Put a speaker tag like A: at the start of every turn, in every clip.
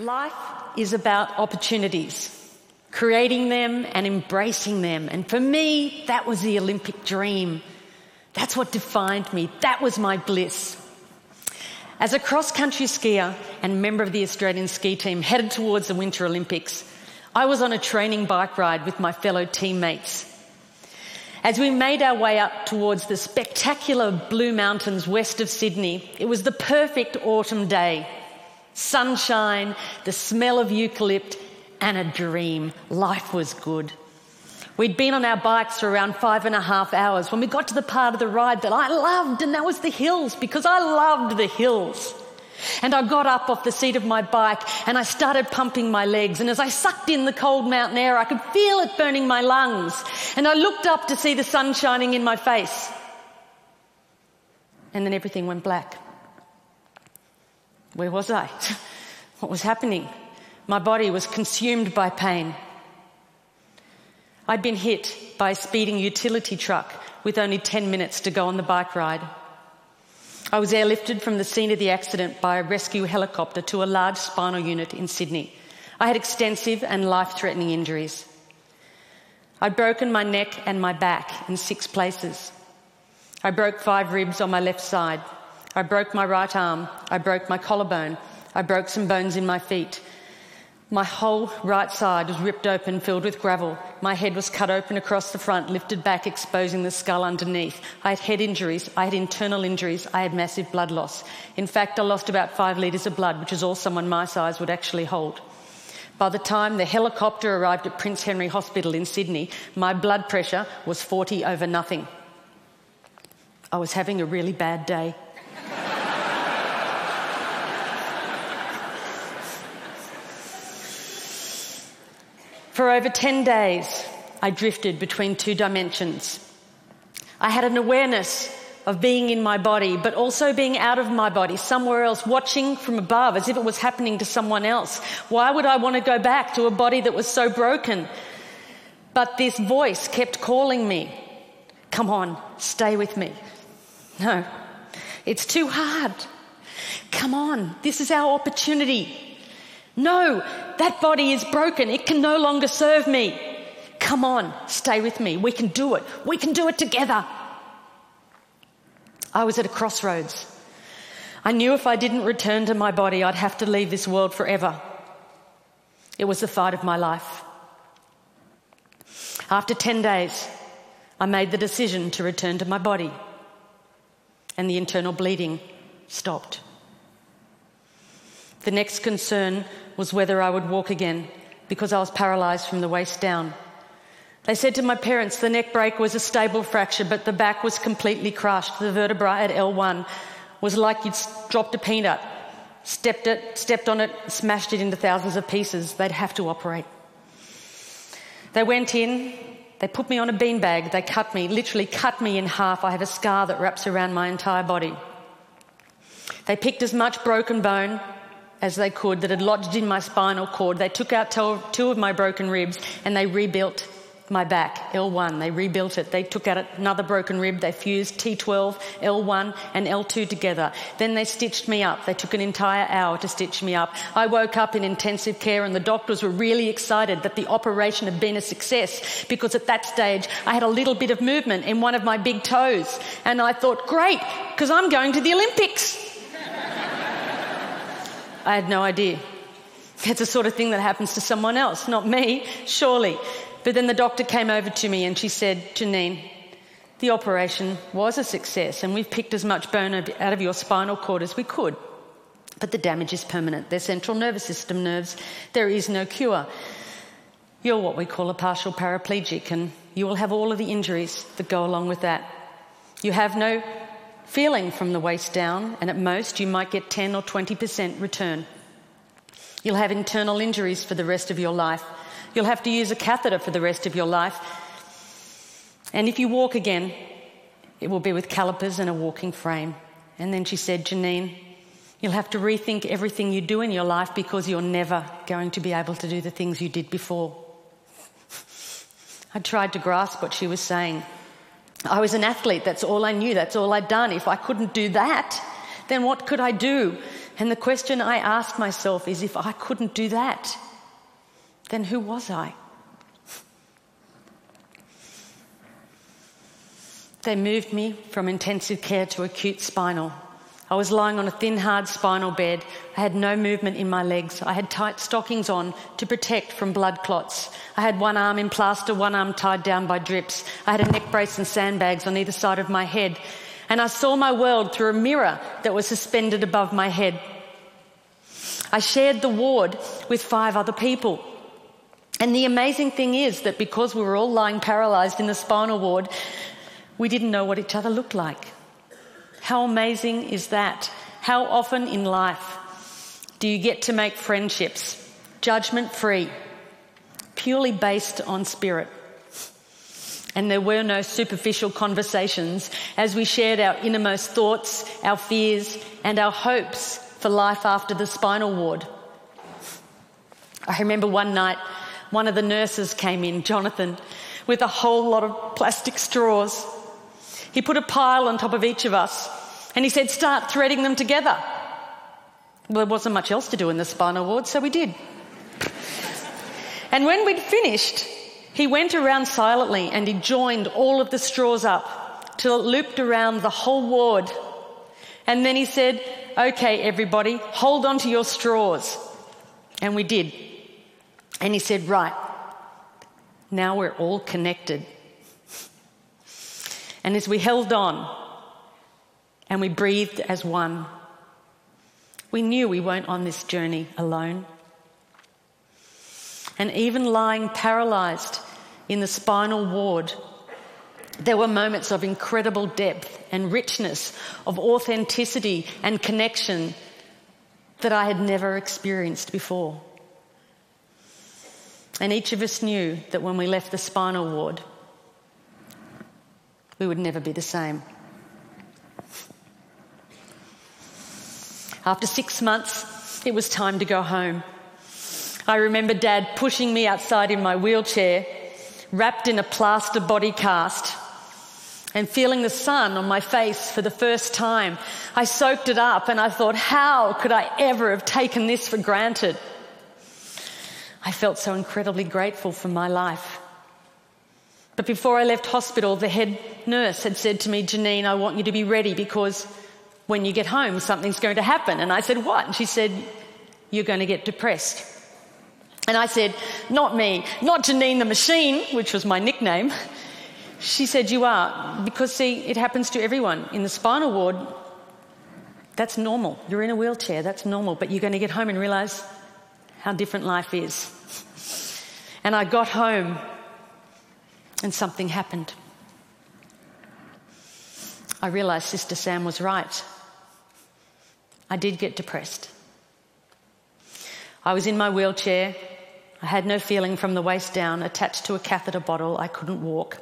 A: Life is about opportunities, creating them and embracing them. And for me, that was the Olympic dream. That's what defined me. That was my bliss. As a cross country skier and member of the Australian ski team headed towards the Winter Olympics, I was on a training bike ride with my fellow teammates. As we made our way up towards the spectacular Blue Mountains west of Sydney, it was the perfect autumn day. Sunshine, the smell of eucalypt, and a dream. Life was good. We'd been on our bikes for around five and a half hours when we got to the part of the ride that I loved, and that was the hills because I loved the hills. And I got up off the seat of my bike and I started pumping my legs. And as I sucked in the cold mountain air, I could feel it burning my lungs. And I looked up to see the sun shining in my face. And then everything went black. Where was I? What was happening? My body was consumed by pain. I'd been hit by a speeding utility truck with only 10 minutes to go on the bike ride. I was airlifted from the scene of the accident by a rescue helicopter to a large spinal unit in Sydney. I had extensive and life threatening injuries. I'd broken my neck and my back in six places. I broke five ribs on my left side. I broke my right arm. I broke my collarbone. I broke some bones in my feet. My whole right side was ripped open, filled with gravel. My head was cut open across the front, lifted back, exposing the skull underneath. I had head injuries, I had internal injuries, I had massive blood loss. In fact, I lost about five litres of blood, which is all someone my size would actually hold. By the time the helicopter arrived at Prince Henry Hospital in Sydney, my blood pressure was 40 over nothing. I was having a really bad day. For over 10 days, I drifted between two dimensions. I had an awareness of being in my body, but also being out of my body, somewhere else, watching from above as if it was happening to someone else. Why would I want to go back to a body that was so broken? But this voice kept calling me, Come on, stay with me. No, it's too hard. Come on, this is our opportunity. No, that body is broken. It can no longer serve me. Come on, stay with me. We can do it. We can do it together. I was at a crossroads. I knew if I didn't return to my body, I'd have to leave this world forever. It was the fight of my life. After 10 days, I made the decision to return to my body, and the internal bleeding stopped. The next concern was whether I would walk again because I was paralysed from the waist down. They said to my parents the neck break was a stable fracture, but the back was completely crushed. The vertebra at L1 was like you'd dropped a peanut, stepped it, stepped on it, smashed it into thousands of pieces. They'd have to operate. They went in, they put me on a beanbag, they cut me, literally cut me in half. I have a scar that wraps around my entire body. They picked as much broken bone as they could that had lodged in my spinal cord. They took out two of my broken ribs and they rebuilt my back, L1. They rebuilt it. They took out another broken rib. They fused T12, L1, and L2 together. Then they stitched me up. They took an entire hour to stitch me up. I woke up in intensive care, and the doctors were really excited that the operation had been a success because at that stage I had a little bit of movement in one of my big toes. And I thought, great, because I'm going to the Olympics. I had no idea. It's the sort of thing that happens to someone else, not me, surely. But then the doctor came over to me and she said, Janine, the operation was a success and we've picked as much bone out of your spinal cord as we could. But the damage is permanent. They're central nervous system nerves. There is no cure. You're what we call a partial paraplegic and you will have all of the injuries that go along with that. You have no feeling from the waist down, and at most you might get 10 or 20% return. You'll have internal injuries for the rest of your life. You'll have to use a catheter for the rest of your life. And if you walk again, it will be with calipers and a walking frame. And then she said, Janine, you'll have to rethink everything you do in your life because you're never going to be able to do the things you did before. I tried to grasp what she was saying. I was an athlete, that's all I knew, that's all I'd done. If I couldn't do that, then what could I do? And the question I asked myself is if I couldn't do that, then who was I? They moved me from intensive care to acute spinal. I was lying on a thin, hard spinal bed. I had no movement in my legs. I had tight stockings on to protect from blood clots. I had one arm in plaster, one arm tied down by drips. I had a neck brace and sandbags on either side of my head. And I saw my world through a mirror that was suspended above my head. I shared the ward with five other people. And the amazing thing is that because we were all lying paralysed in the spinal ward, we didn't know what each other looked like. How amazing is that? How often in life do you get to make friendships judgment free, purely based on spirit? And there were no superficial conversations as we shared our innermost thoughts, our fears, and our hopes for life after the spinal ward. I remember one night, one of the nurses came in, Jonathan, with a whole lot of plastic straws he put a pile on top of each of us and he said, Start threading them together. Well, there wasn't much else to do in the spinal ward, so we did. and when we'd finished, he went around silently and he joined all of the straws up till it looped around the whole ward. And then he said, Okay, everybody, hold on to your straws. And we did. And he said, Right, now we're all connected. And as we held on and we breathed as one, we knew we weren't on this journey alone. And even lying paralysed in the spinal ward, there were moments of incredible depth and richness, of authenticity and connection that I had never experienced before. And each of us knew that when we left the spinal ward, we would never be the same. After six months, it was time to go home. I remember Dad pushing me outside in my wheelchair, wrapped in a plaster body cast, and feeling the sun on my face for the first time. I soaked it up and I thought, how could I ever have taken this for granted? I felt so incredibly grateful for my life. But before I left hospital, the head nurse had said to me, Janine, I want you to be ready because when you get home, something's going to happen. And I said, What? And she said, You're going to get depressed. And I said, Not me, not Janine the machine, which was my nickname. She said, You are. Because, see, it happens to everyone. In the spinal ward, that's normal. You're in a wheelchair, that's normal. But you're going to get home and realize how different life is. And I got home and something happened. I realised Sister Sam was right. I did get depressed. I was in my wheelchair. I had no feeling from the waist down, attached to a catheter bottle. I couldn't walk.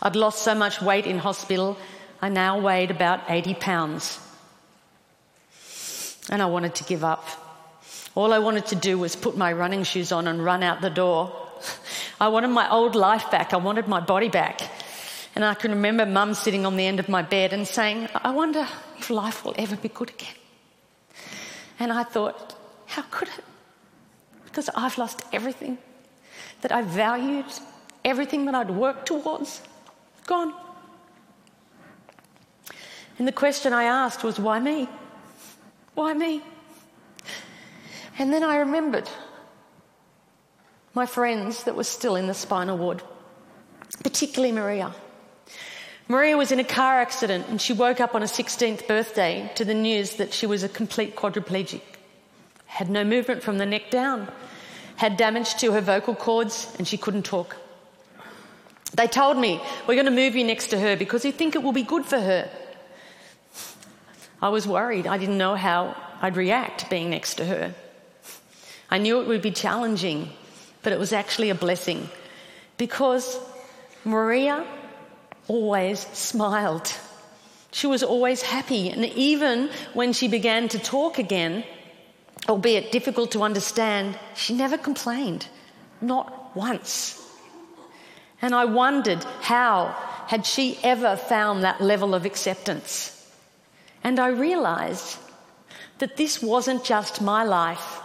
A: I'd lost so much weight in hospital, I now weighed about 80 pounds. And I wanted to give up. All I wanted to do was put my running shoes on and run out the door. I wanted my old life back. I wanted my body back. And I can remember mum sitting on the end of my bed and saying, I wonder if life will ever be good again. And I thought, how could it? Because I've lost everything that I valued, everything that I'd worked towards, gone. And the question I asked was, why me? Why me? And then I remembered my friends that were still in the spinal ward, particularly Maria. Maria was in a car accident and she woke up on her 16th birthday to the news that she was a complete quadriplegic. Had no movement from the neck down, had damage to her vocal cords, and she couldn't talk. They told me, We're going to move you next to her because we think it will be good for her. I was worried. I didn't know how I'd react being next to her. I knew it would be challenging but it was actually a blessing because Maria always smiled. She was always happy. And even when she began to talk again, albeit difficult to understand, she never complained. Not once. And I wondered how had she ever found that level of acceptance? And I realized that this wasn't just my life,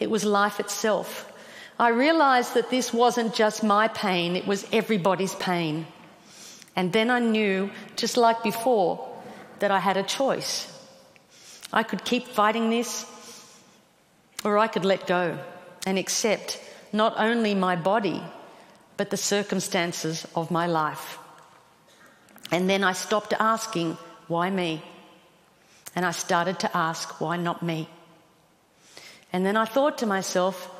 A: it was life itself. I realized that this wasn't just my pain, it was everybody's pain. And then I knew, just like before, that I had a choice. I could keep fighting this, or I could let go and accept not only my body, but the circumstances of my life. And then I stopped asking, why me? And I started to ask, why not me? And then I thought to myself,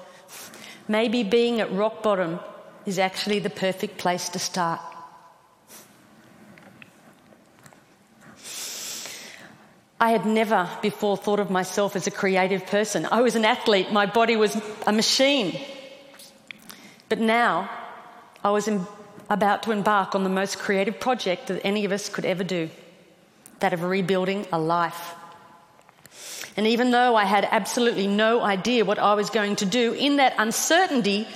A: maybe being at rock bottom is actually the perfect place to start. I had never before thought of myself as a creative person. I was an athlete, my body was a machine. But now I was in, about to embark on the most creative project that any of us could ever do that of rebuilding a life. And even though I had absolutely no idea what I was going to do, in that uncertainty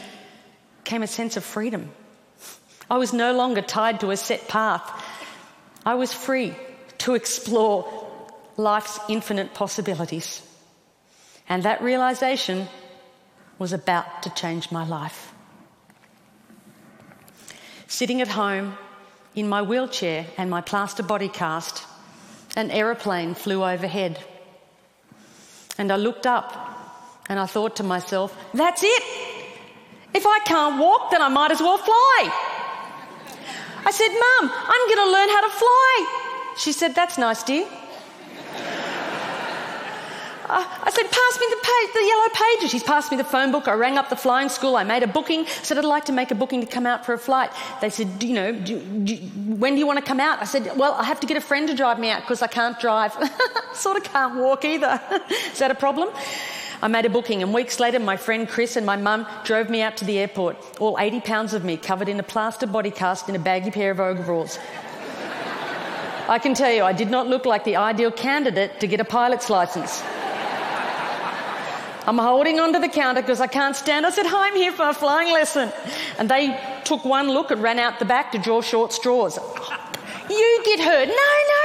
A: came a sense of freedom. I was no longer tied to a set path. I was free to explore life's infinite possibilities. And that realization was about to change my life. Sitting at home in my wheelchair and my plaster body cast, an aeroplane flew overhead. And I looked up and I thought to myself, that's it. If I can't walk, then I might as well fly. I said, Mum, I'm going to learn how to fly. She said, That's nice, dear. I said, pass me the, page, the yellow pages. She's passed me the phone book. I rang up the flying school. I made a booking. I said, I'd like to make a booking to come out for a flight. They said, you know, do, do, when do you want to come out? I said, well, I have to get a friend to drive me out because I can't drive. sort of can't walk either. Is that a problem? I made a booking, and weeks later, my friend Chris and my mum drove me out to the airport, all 80 pounds of me covered in a plaster body cast in a baggy pair of overalls. I can tell you, I did not look like the ideal candidate to get a pilot's license. I'm holding onto the counter because I can't stand. I said, Hi, I'm here for a flying lesson. And they took one look and ran out the back to draw short straws. You get hurt. No, no,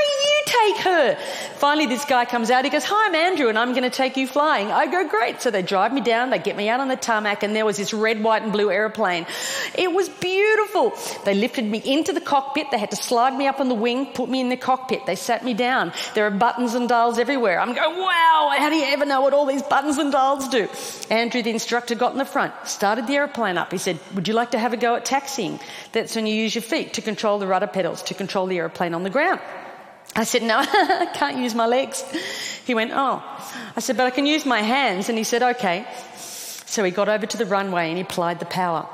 A: take her. Finally, this guy comes out. He goes, Hi, I'm Andrew, and I'm going to take you flying. I go, Great. So they drive me down, they get me out on the tarmac, and there was this red, white, and blue aeroplane. It was beautiful. They lifted me into the cockpit. They had to slide me up on the wing, put me in the cockpit. They sat me down. There are buttons and dials everywhere. I'm going, Wow, how do you ever know what all these buttons and dials do? Andrew, the instructor, got in the front, started the aeroplane up. He said, Would you like to have a go at taxiing? That's when you use your feet to control the rudder pedals, to control the aeroplane on the ground. I said, No, I can't use my legs. He went, Oh. I said, But I can use my hands. And he said, Okay. So he got over to the runway and he applied the power.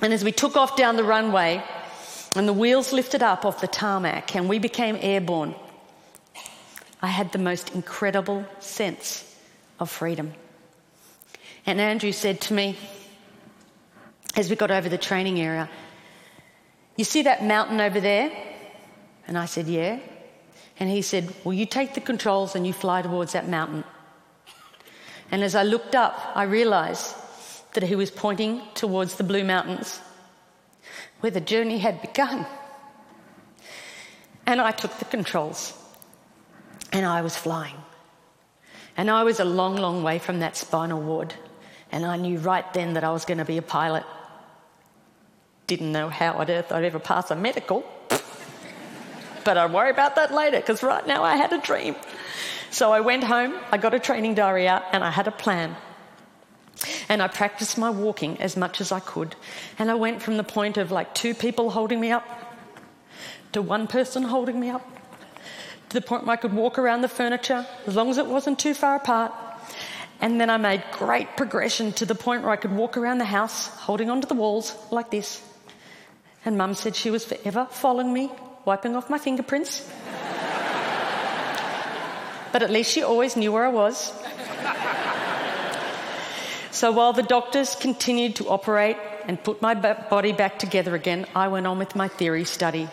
A: And as we took off down the runway, and the wheels lifted up off the tarmac, and we became airborne, I had the most incredible sense of freedom. And Andrew said to me, as we got over the training area, You see that mountain over there? And I said, Yeah. And he said, Well, you take the controls and you fly towards that mountain. And as I looked up, I realized that he was pointing towards the Blue Mountains, where the journey had begun. And I took the controls and I was flying. And I was a long, long way from that spinal ward. And I knew right then that I was going to be a pilot. Didn't know how on earth I'd ever pass a medical but I'll worry about that later because right now I had a dream. So I went home, I got a training diary out, and I had a plan. And I practiced my walking as much as I could. And I went from the point of like two people holding me up to one person holding me up to the point where I could walk around the furniture as long as it wasn't too far apart. And then I made great progression to the point where I could walk around the house holding onto the walls like this. And mum said she was forever following me wiping off my fingerprints. but at least she always knew where I was. so while the doctors continued to operate and put my body back together again, I went on with my theory study.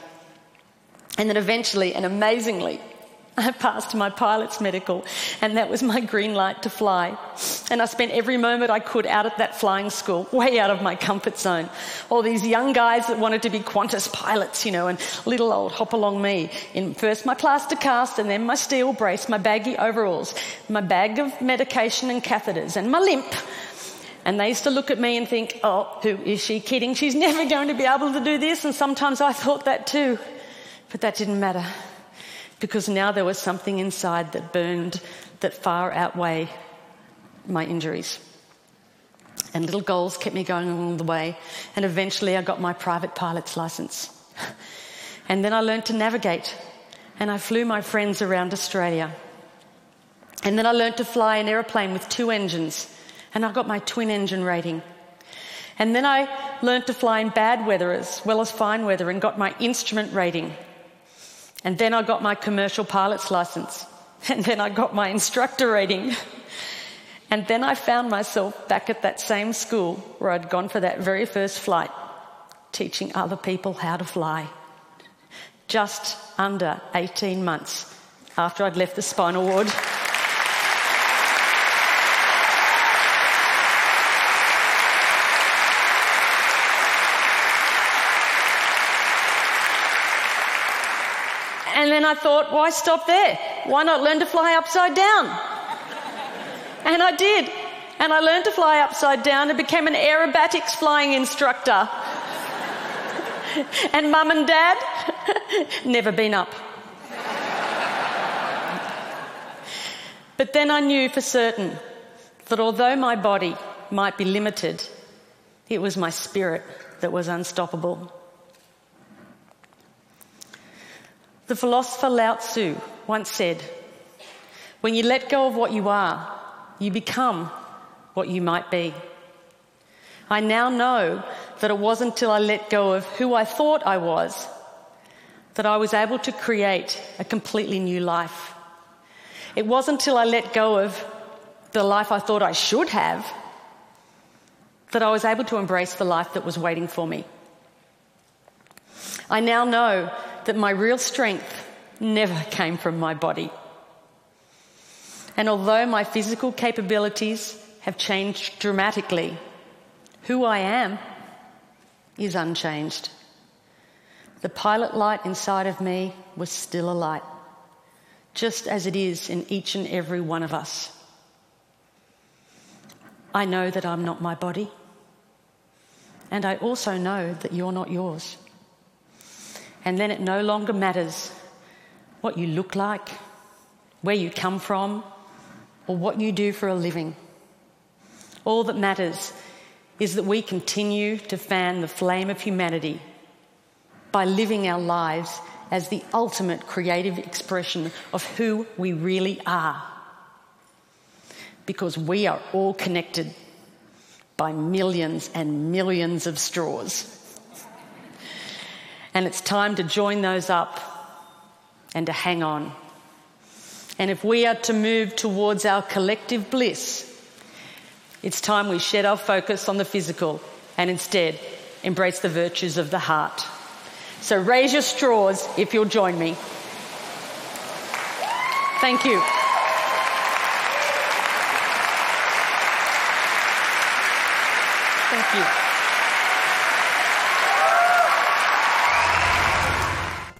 A: And then eventually and amazingly, I passed my pilot's medical, and that was my green light to fly. And I spent every moment I could out at that flying school, way out of my comfort zone. All these young guys that wanted to be Qantas pilots, you know, and little old hop along me in first my plaster cast, and then my steel brace, my baggy overalls, my bag of medication and catheters, and my limp. And they used to look at me and think, oh, who is she kidding? She's never going to be able to do this. And sometimes I thought that too. But that didn't matter because now there was something inside that burned that far outweighed my injuries. And little goals kept me going along the way. And eventually I got my private pilot's license. And then I learned to navigate. And I flew my friends around Australia. And then I learned to fly an aeroplane with two engines. And I got my twin engine rating. And then I learned to fly in bad weather as well as fine weather and got my instrument rating. And then I got my commercial pilot's license. And then I got my instructor rating. And then I found myself back at that same school where I'd gone for that very first flight, teaching other people how to fly. Just under 18 months after I'd left the spinal ward. And then I thought, why stop there? Why not learn to fly upside down? And I did. And I learned to fly upside down and became an aerobatics flying instructor. and mum and dad, never been up. but then I knew for certain that although my body might be limited, it was my spirit that was unstoppable. The philosopher Lao Tzu once said, When you let go of what you are, you become what you might be. I now know that it wasn't until I let go of who I thought I was that I was able to create a completely new life. It wasn't until I let go of the life I thought I should have that I was able to embrace the life that was waiting for me. I now know that my real strength never came from my body. And although my physical capabilities have changed dramatically, who I am is unchanged. The pilot light inside of me was still a light, just as it is in each and every one of us. I know that I'm not my body, and I also know that you're not yours. And then it no longer matters what you look like, where you come from, or what you do for a living. All that matters is that we continue to fan the flame of humanity by living our lives as the ultimate creative expression of who we really are. Because we are all connected by millions and millions of straws. And it's time to join those up and to hang on. And if we are to move towards our collective bliss, it's time we shed our focus on the physical and instead embrace the virtues of the heart. So raise your straws if you'll join me. Thank you. Thank you.